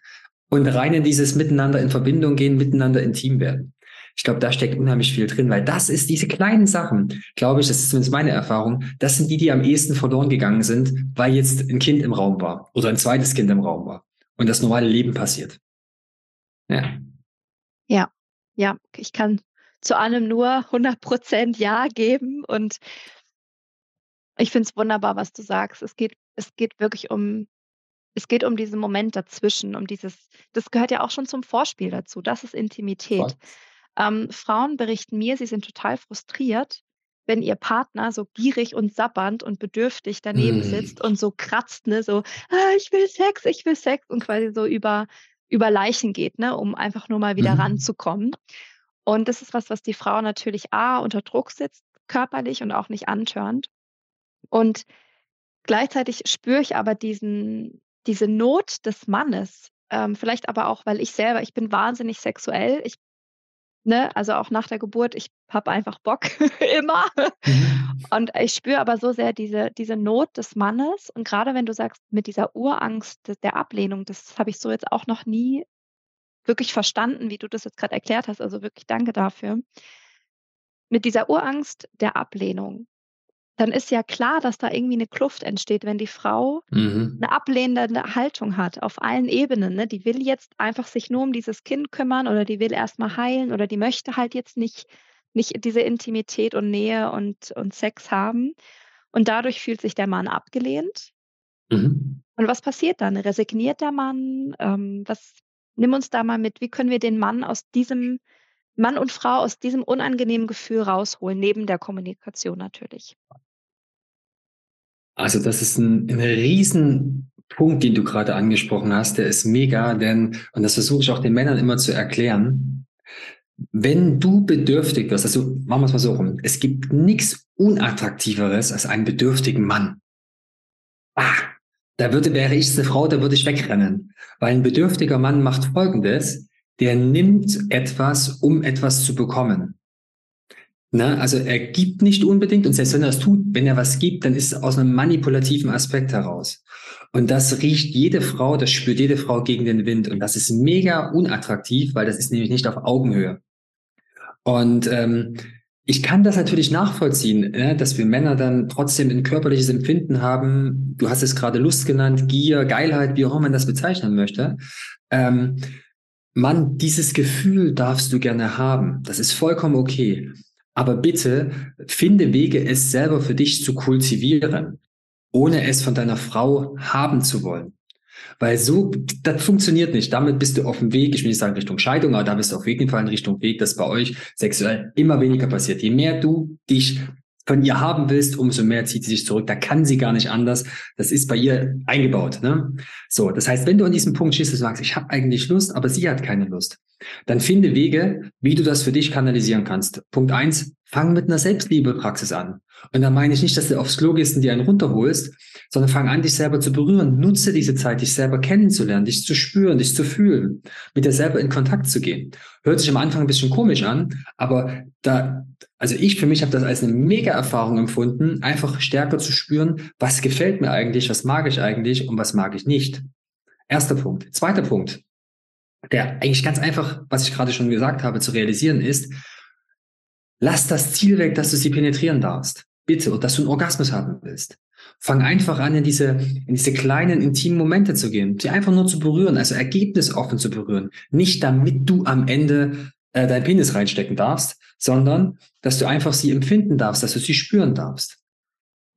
und rein in dieses Miteinander in Verbindung gehen, miteinander intim werden. Ich glaube, da steckt unheimlich viel drin, weil das ist diese kleinen Sachen, glaube ich, das ist zumindest meine Erfahrung, das sind die, die am ehesten verloren gegangen sind, weil jetzt ein Kind im Raum war oder ein zweites Kind im Raum war und das normale Leben passiert. Ja. Ja, ja, ich kann zu allem nur 100% Ja geben und ich finde es wunderbar, was du sagst. Es geht, es geht wirklich um, es geht um diesen Moment dazwischen, um dieses, das gehört ja auch schon zum Vorspiel dazu. Das ist Intimität. Voll. Ähm, Frauen berichten mir, sie sind total frustriert, wenn ihr Partner so gierig und sabbernd und bedürftig daneben mm. sitzt und so kratzt, ne, so, ah, ich will Sex, ich will Sex und quasi so über, über Leichen geht, ne, um einfach nur mal wieder mm. ranzukommen. Und das ist was, was die Frau natürlich A, unter Druck sitzt, körperlich und auch nicht antörnt. Und gleichzeitig spüre ich aber diesen, diese Not des Mannes, ähm, vielleicht aber auch, weil ich selber, ich bin wahnsinnig sexuell, ich Ne, also auch nach der Geburt, ich habe einfach Bock [LAUGHS] immer. Mhm. Und ich spüre aber so sehr diese, diese Not des Mannes. Und gerade wenn du sagst, mit dieser Urangst der Ablehnung, das habe ich so jetzt auch noch nie wirklich verstanden, wie du das jetzt gerade erklärt hast. Also wirklich danke dafür. Mit dieser Urangst der Ablehnung dann ist ja klar, dass da irgendwie eine Kluft entsteht, wenn die Frau mhm. eine ablehnende Haltung hat auf allen Ebenen. Ne? Die will jetzt einfach sich nur um dieses Kind kümmern oder die will erstmal heilen oder die möchte halt jetzt nicht, nicht diese Intimität und Nähe und, und Sex haben. Und dadurch fühlt sich der Mann abgelehnt. Mhm. Und was passiert dann? Resigniert der Mann? Ähm, was, nimm uns da mal mit, wie können wir den Mann aus diesem Mann und Frau aus diesem unangenehmen Gefühl rausholen, neben der Kommunikation natürlich. Also das ist ein, ein Riesenpunkt, den du gerade angesprochen hast. Der ist mega, denn, und das versuche ich auch den Männern immer zu erklären, wenn du bedürftig wirst, also machen wir es mal so rum, es gibt nichts Unattraktiveres als einen bedürftigen Mann. Ah, da würde, wäre ich eine Frau, da würde ich wegrennen. Weil ein bedürftiger Mann macht Folgendes, der nimmt etwas, um etwas zu bekommen. Ne? Also er gibt nicht unbedingt und selbst wenn er es tut, wenn er was gibt, dann ist es aus einem manipulativen Aspekt heraus. Und das riecht jede Frau, das spürt jede Frau gegen den Wind. Und das ist mega unattraktiv, weil das ist nämlich nicht auf Augenhöhe. Und ähm, ich kann das natürlich nachvollziehen, ne, dass wir Männer dann trotzdem ein körperliches Empfinden haben. Du hast es gerade Lust genannt, Gier, Geilheit, wie auch immer man das bezeichnen möchte. Ähm, Mann, dieses Gefühl darfst du gerne haben. Das ist vollkommen okay. Aber bitte finde Wege, es selber für dich zu kultivieren, ohne es von deiner Frau haben zu wollen. Weil so, das funktioniert nicht. Damit bist du auf dem Weg, ich will nicht sagen Richtung Scheidung, aber da bist du auf jeden Fall in Richtung Weg, dass bei euch sexuell immer weniger passiert. Je mehr du dich von ihr haben willst, umso mehr zieht sie sich zurück. Da kann sie gar nicht anders. Das ist bei ihr eingebaut. Ne? So, das heißt, wenn du an diesem Punkt schießt, du sagst, ich habe eigentlich Lust, aber sie hat keine Lust, dann finde Wege, wie du das für dich kanalisieren kannst. Punkt eins, fang mit einer Selbstliebepraxis an. Und da meine ich nicht, dass du aufs Klo gehst und dir einen runterholst, sondern fang an, dich selber zu berühren. Nutze diese Zeit, dich selber kennenzulernen, dich zu spüren, dich zu fühlen, mit dir selber in Kontakt zu gehen. Hört sich am Anfang ein bisschen komisch an, aber da, also ich für mich habe das als eine mega Erfahrung empfunden, einfach stärker zu spüren, was gefällt mir eigentlich, was mag ich eigentlich und was mag ich nicht. Erster Punkt. Zweiter Punkt, der eigentlich ganz einfach, was ich gerade schon gesagt habe, zu realisieren ist, lass das Ziel weg, dass du sie penetrieren darfst bitte, und dass du einen Orgasmus haben willst. Fang einfach an, in diese, in diese kleinen, intimen Momente zu gehen, sie einfach nur zu berühren, also ergebnisoffen zu berühren. Nicht damit du am Ende äh, deinen Penis reinstecken darfst, sondern dass du einfach sie empfinden darfst, dass du sie spüren darfst.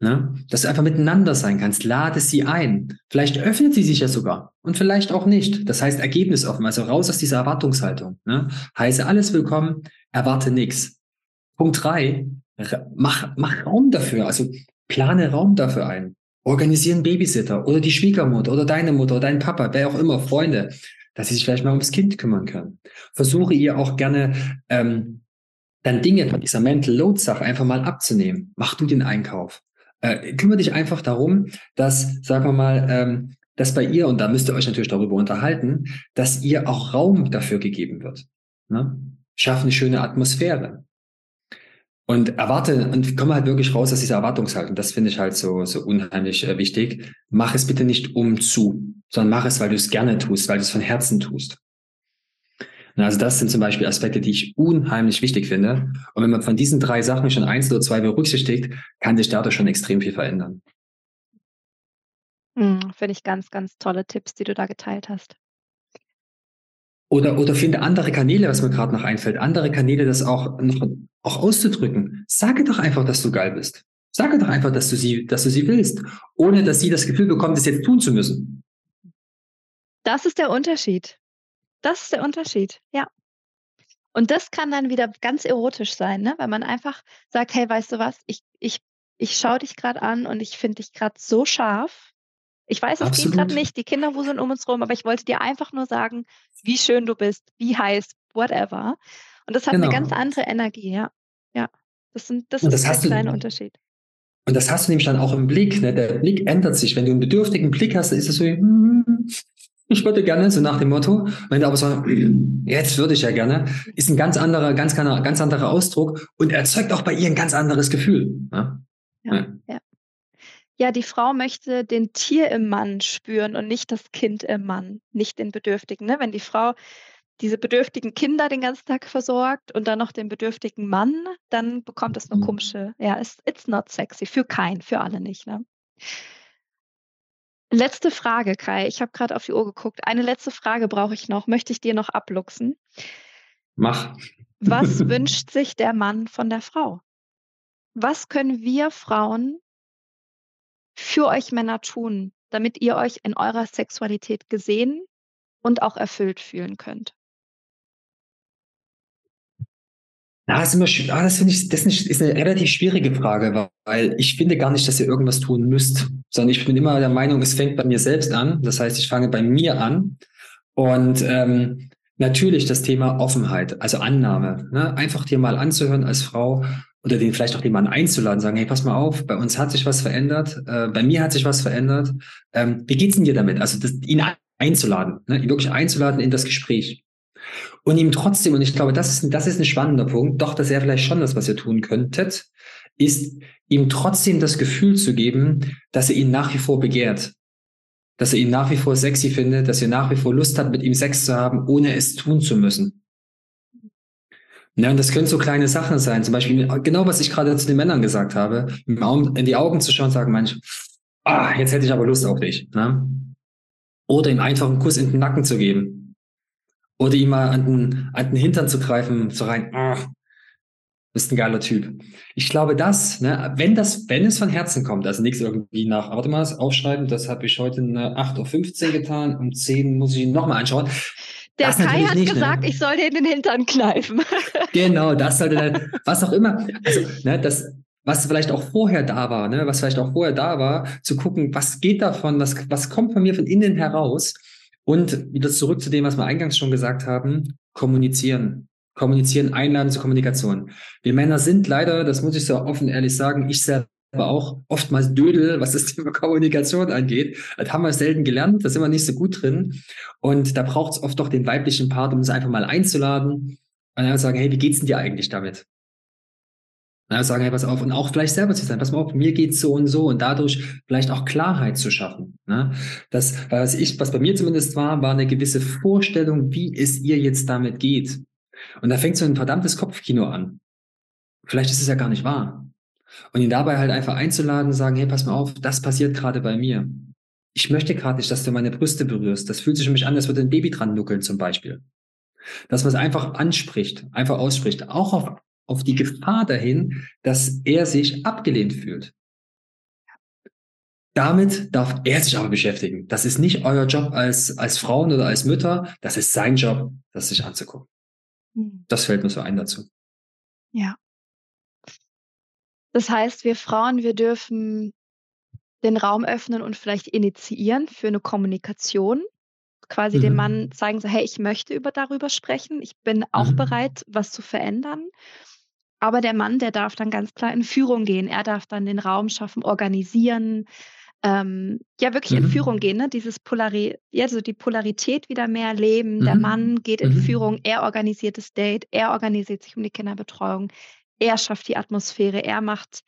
Ne? Dass du einfach miteinander sein kannst. Lade sie ein. Vielleicht öffnet sie sich ja sogar und vielleicht auch nicht. Das heißt ergebnisoffen, also raus aus dieser Erwartungshaltung. Ne? Heiße alles willkommen, erwarte nichts. Punkt drei, mach, mach Raum dafür, also plane Raum dafür ein. Organisieren Babysitter oder die Schwiegermutter oder deine Mutter oder dein Papa, wer auch immer, Freunde, dass sie sich vielleicht mal ums Kind kümmern können. Versuche ihr auch gerne ähm, dann Dinge von dieser Mental Load Sache einfach mal abzunehmen. Mach du den Einkauf. Äh, kümmere dich einfach darum, dass, sagen wir mal, ähm, dass bei ihr, und da müsst ihr euch natürlich darüber unterhalten, dass ihr auch Raum dafür gegeben wird. Ne? Schaff eine schöne Atmosphäre. Und erwarte und komme halt wirklich raus aus dieser Erwartungshaltung. Das finde ich halt so, so unheimlich äh, wichtig. Mach es bitte nicht um zu, sondern mach es, weil du es gerne tust, weil du es von Herzen tust. also das sind zum Beispiel Aspekte, die ich unheimlich wichtig finde. Und wenn man von diesen drei Sachen schon eins oder zwei berücksichtigt, kann sich dadurch schon extrem viel verändern. Mhm, finde ich ganz, ganz tolle Tipps, die du da geteilt hast. Oder, oder finde andere Kanäle, was mir gerade noch einfällt, andere Kanäle, das auch noch auch auszudrücken. Sage doch einfach, dass du geil bist. Sage doch einfach, dass du sie, dass du sie willst, ohne dass sie das Gefühl bekommt, es jetzt tun zu müssen. Das ist der Unterschied. Das ist der Unterschied, ja. Und das kann dann wieder ganz erotisch sein, ne? weil man einfach sagt, hey, weißt du was, ich, ich, ich schaue dich gerade an und ich finde dich gerade so scharf ich weiß, es geht gerade nicht, die Kinder wuseln um uns rum, aber ich wollte dir einfach nur sagen, wie schön du bist, wie heiß, whatever. Und das hat genau. eine ganz andere Energie, ja. Ja, das, sind, das, das ist ein kleiner Unterschied. Und das hast du nämlich dann auch im Blick. Ne? Der Blick ändert sich. Wenn du einen bedürftigen Blick hast, dann ist es so, hm, ich würde gerne, so nach dem Motto. Wenn du aber so, jetzt würde ich ja gerne, ist ein ganz anderer, ganz, ganz anderer Ausdruck und erzeugt auch bei ihr ein ganz anderes Gefühl. Ne? Ja, ja. ja. Ja, die Frau möchte den Tier im Mann spüren und nicht das Kind im Mann, nicht den Bedürftigen. Ne? Wenn die Frau diese bedürftigen Kinder den ganzen Tag versorgt und dann noch den bedürftigen Mann, dann bekommt es eine mhm. komische, ja, it's, it's not sexy, für keinen, für alle nicht. Ne? Letzte Frage, Kai. Ich habe gerade auf die Uhr geguckt. Eine letzte Frage brauche ich noch. Möchte ich dir noch abluchsen? Mach. Was [LAUGHS] wünscht sich der Mann von der Frau? Was können wir Frauen für euch Männer tun, damit ihr euch in eurer Sexualität gesehen und auch erfüllt fühlen könnt? Ja, das, ist immer, ah, das finde ich, das ist eine relativ schwierige Frage, weil ich finde gar nicht, dass ihr irgendwas tun müsst, sondern ich bin immer der Meinung, es fängt bei mir selbst an. Das heißt, ich fange bei mir an und ähm, natürlich das Thema Offenheit, also Annahme. Ne? Einfach dir mal anzuhören als Frau, oder den vielleicht auch den Mann einzuladen, sagen, hey, pass mal auf, bei uns hat sich was verändert, äh, bei mir hat sich was verändert. Ähm, wie geht's denn dir damit? Also das, ihn einzuladen, ne? ihn wirklich einzuladen in das Gespräch. Und ihm trotzdem, und ich glaube, das ist, das ist ein spannender Punkt, doch, das wäre vielleicht schon das, was ihr tun könntet, ist ihm trotzdem das Gefühl zu geben, dass er ihn nach wie vor begehrt. Dass er ihn nach wie vor sexy findet, dass er nach wie vor Lust hat, mit ihm Sex zu haben, ohne es tun zu müssen. Ja, und das können so kleine Sachen sein. Zum Beispiel, genau was ich gerade zu den Männern gesagt habe, in die Augen zu schauen und sagen, manch, ah, jetzt hätte ich aber Lust auf dich. Ne? Oder ihm einfach einen Kuss in den Nacken zu geben. Oder ihm mal an den, an den Hintern zu greifen, so rein, ah, bist ein geiler Typ. Ich glaube, das, ne, wenn das, wenn es von Herzen kommt, also nichts irgendwie nach, warte mal, aufschreiben, das habe ich heute eine 8.15 Uhr getan, um 10 muss ich ihn nochmal anschauen. Der das Kai hat nicht, ne? gesagt, ne? ich soll dir in den Hintern kneifen. [LAUGHS] Genau, das sollte dann, was auch immer. Also, ne, das, was vielleicht auch vorher da war, ne, was vielleicht auch vorher da war, zu gucken, was geht davon, was, was kommt von mir von innen heraus und wieder zurück zu dem, was wir eingangs schon gesagt haben, kommunizieren. Kommunizieren, einladen zur Kommunikation. Wir Männer sind leider, das muss ich so offen ehrlich sagen, ich selber auch oftmals Dödel, was das [LAUGHS] Thema Kommunikation angeht. Das haben wir selten gelernt, da sind wir nicht so gut drin. Und da braucht es oft doch den weiblichen Part, um es einfach mal einzuladen und dann sagen, hey, wie geht's denn dir eigentlich damit? Dann sagen, hey, pass auf, und auch vielleicht selber zu sein, pass mal auf, mir geht's so und so und dadurch vielleicht auch Klarheit zu schaffen. Ne? Das, was ich, was bei mir zumindest war, war eine gewisse Vorstellung, wie es ihr jetzt damit geht. Und da fängt so ein verdammtes Kopfkino an. Vielleicht ist es ja gar nicht wahr. Und ihn dabei halt einfach einzuladen, sagen, hey, pass mal auf, das passiert gerade bei mir. Ich möchte gerade nicht, dass du meine Brüste berührst. Das fühlt sich für mich an, als würde ein Baby dran nuckeln zum Beispiel. Dass man es einfach anspricht, einfach ausspricht. Auch auf, auf die Gefahr dahin, dass er sich abgelehnt fühlt. Damit darf er sich aber beschäftigen. Das ist nicht euer Job als, als Frauen oder als Mütter. Das ist sein Job, das sich anzugucken. Mhm. Das fällt mir so ein dazu. Ja. Das heißt, wir Frauen, wir dürfen den Raum öffnen und vielleicht initiieren für eine Kommunikation. Quasi mhm. dem Mann zeigen, so, hey, ich möchte über darüber sprechen, ich bin auch mhm. bereit, was zu verändern. Aber der Mann, der darf dann ganz klar in Führung gehen. Er darf dann den Raum schaffen, organisieren, ähm, ja wirklich mhm. in Führung gehen, ne? Dieses Polari ja, so die Polarität wieder mehr leben. Mhm. Der Mann geht in mhm. Führung, er organisiert das Date, er organisiert sich um die Kinderbetreuung, er schafft die Atmosphäre, er macht,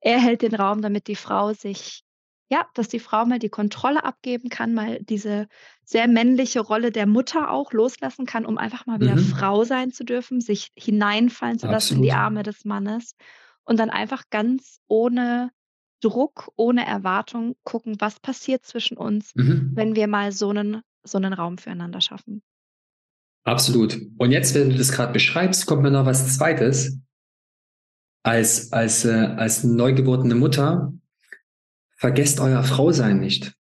er hält den Raum, damit die Frau sich, ja, dass die Frau mal die Kontrolle abgeben kann, mal diese sehr männliche Rolle der Mutter auch loslassen kann, um einfach mal wieder mhm. Frau sein zu dürfen, sich hineinfallen zu lassen in die Arme des Mannes und dann einfach ganz ohne Druck, ohne Erwartung gucken, was passiert zwischen uns, mhm. wenn wir mal so einen, so einen Raum füreinander schaffen. Absolut. Und jetzt, wenn du das gerade beschreibst, kommt mir noch was Zweites. Als, als, äh, als neugeborene Mutter, vergesst euer Frausein nicht.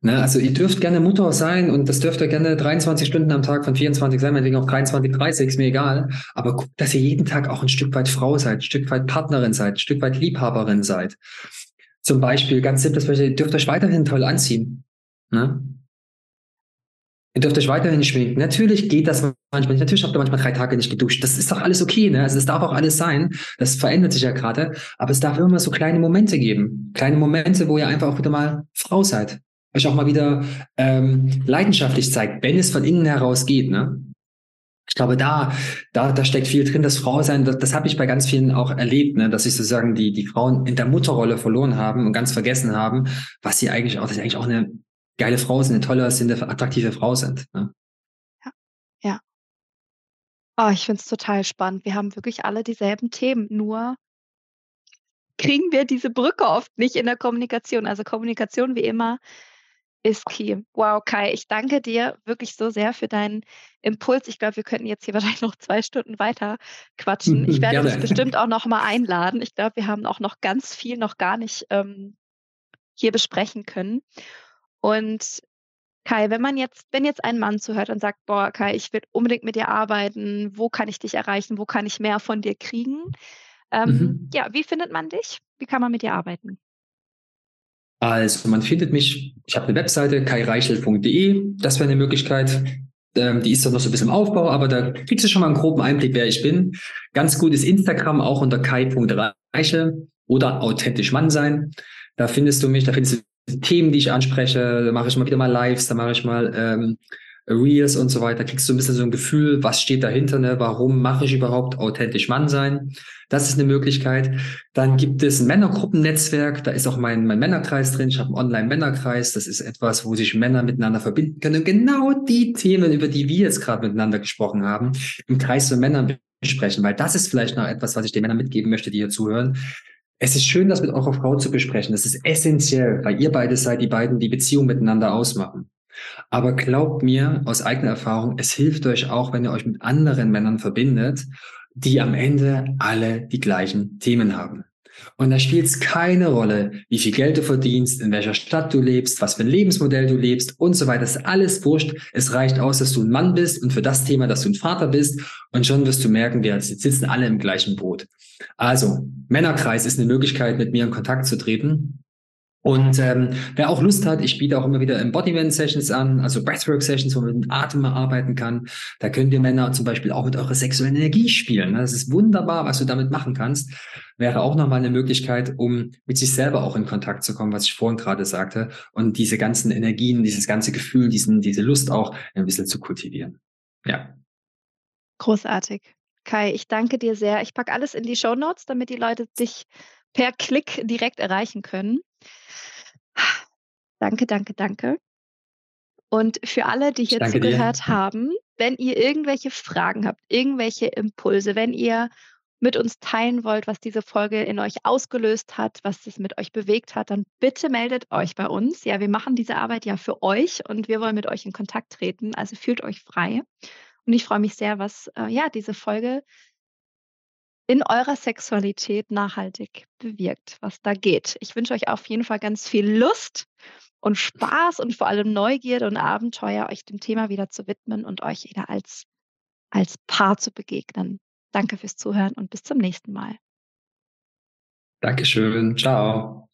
Ne, also ihr dürft gerne Mutter sein und das dürft ihr gerne 23 Stunden am Tag von 24 sein, meinetwegen auch 23, 30, ist mir egal. Aber guckt, dass ihr jeden Tag auch ein Stück weit Frau seid, ein Stück weit Partnerin seid, ein Stück weit Liebhaberin seid. Zum Beispiel, ganz simples Beispiel, ihr dürft euch weiterhin toll anziehen. Ne? Ihr dürft euch weiterhin schminken. Natürlich geht das manchmal. Natürlich habt ihr manchmal drei Tage nicht geduscht. Das ist doch alles okay, ne? Also es darf auch alles sein. Das verändert sich ja gerade. Aber es darf immer so kleine Momente geben. Kleine Momente, wo ihr einfach auch wieder mal Frau seid euch auch mal wieder ähm, leidenschaftlich zeigt, wenn es von innen heraus geht. Ne? Ich glaube, da, da, da steckt viel drin, das Frausein, das, das habe ich bei ganz vielen auch erlebt, ne, dass sich sozusagen die, die Frauen in der Mutterrolle verloren haben und ganz vergessen haben, was sie eigentlich auch, dass sie eigentlich auch eine geile Frau sind, eine tolle, sind, eine attraktive Frau sind. Ne? Ja, ja. Oh, ich finde es total spannend. Wir haben wirklich alle dieselben Themen, nur kriegen wir diese Brücke oft nicht in der Kommunikation. Also Kommunikation wie immer ist key. Wow, Kai, ich danke dir wirklich so sehr für deinen Impuls. Ich glaube, wir könnten jetzt hier [LAUGHS] wahrscheinlich noch zwei Stunden weiter quatschen. [LAUGHS] Ich werde dich bestimmt auch noch mal einladen. Ich glaube, wir haben auch noch ganz viel noch gar nicht ähm, hier besprechen können. Und Kai, wenn man jetzt, wenn jetzt ein Mann zuhört und sagt, boah, Kai, ich will unbedingt mit dir arbeiten, wo kann ich dich erreichen, wo kann ich mehr von dir kriegen? Ähm, mhm. Ja, wie findet man dich? Wie kann man mit dir arbeiten? Also man findet mich, ich habe eine Webseite, kaireichel.de, das wäre eine Möglichkeit. Ähm, die ist doch noch so ein bisschen im Aufbau, aber da kriegst du schon mal einen groben Einblick, wer ich bin. Ganz gut ist Instagram auch unter kai.reichel oder authentisch Mann sein. Da findest du mich, da findest du Themen, die ich anspreche, da mache ich mal wieder mal Lives, da mache ich mal ähm, Reels und so weiter, kriegst du ein bisschen so ein Gefühl, was steht dahinter, ne? warum mache ich überhaupt authentisch Mann sein. Das ist eine Möglichkeit. Dann gibt es ein Männergruppennetzwerk, da ist auch mein, mein Männerkreis drin. Ich habe einen Online-Männerkreis. Das ist etwas, wo sich Männer miteinander verbinden können. Und genau die Themen, über die wir jetzt gerade miteinander gesprochen haben, im Kreis von Männern besprechen, weil das ist vielleicht noch etwas, was ich den Männern mitgeben möchte, die hier zuhören. Es ist schön, das mit eurer Frau zu besprechen. Das ist essentiell, weil ihr beide seid die beiden, die Beziehung miteinander ausmachen. Aber glaubt mir aus eigener Erfahrung, es hilft euch auch, wenn ihr euch mit anderen Männern verbindet, die am Ende alle die gleichen Themen haben. Und da spielt es keine Rolle, wie viel Geld du verdienst, in welcher Stadt du lebst, was für ein Lebensmodell du lebst und so weiter. Das ist alles wurscht. Es reicht aus, dass du ein Mann bist und für das Thema, dass du ein Vater bist. Und schon wirst du merken, wir sitzen alle im gleichen Boot. Also, Männerkreis ist eine Möglichkeit, mit mir in Kontakt zu treten. Und ähm, wer auch Lust hat, ich biete auch immer wieder Embodiment-Sessions an, also Breathwork-Sessions, wo man mit dem Atem arbeiten kann. Da könnt ihr Männer zum Beispiel auch mit eurer sexuellen Energie spielen. Ne? Das ist wunderbar, was du damit machen kannst. Wäre auch nochmal eine Möglichkeit, um mit sich selber auch in Kontakt zu kommen, was ich vorhin gerade sagte, und diese ganzen Energien, dieses ganze Gefühl, diesen, diese Lust auch ein bisschen zu kultivieren. Ja. Großartig. Kai, ich danke dir sehr. Ich packe alles in die Show Notes, damit die Leute dich per Klick direkt erreichen können. Danke, danke, danke. Und für alle, die hier zugehört dir. haben, wenn ihr irgendwelche Fragen habt, irgendwelche Impulse, wenn ihr mit uns teilen wollt, was diese Folge in euch ausgelöst hat, was es mit euch bewegt hat, dann bitte meldet euch bei uns. Ja, wir machen diese Arbeit ja für euch und wir wollen mit euch in Kontakt treten. Also fühlt euch frei. Und ich freue mich sehr, was äh, ja diese Folge in eurer Sexualität nachhaltig bewirkt, was da geht. Ich wünsche euch auf jeden Fall ganz viel Lust und Spaß und vor allem Neugierde und Abenteuer, euch dem Thema wieder zu widmen und euch wieder als, als Paar zu begegnen. Danke fürs Zuhören und bis zum nächsten Mal. Dankeschön. Ciao.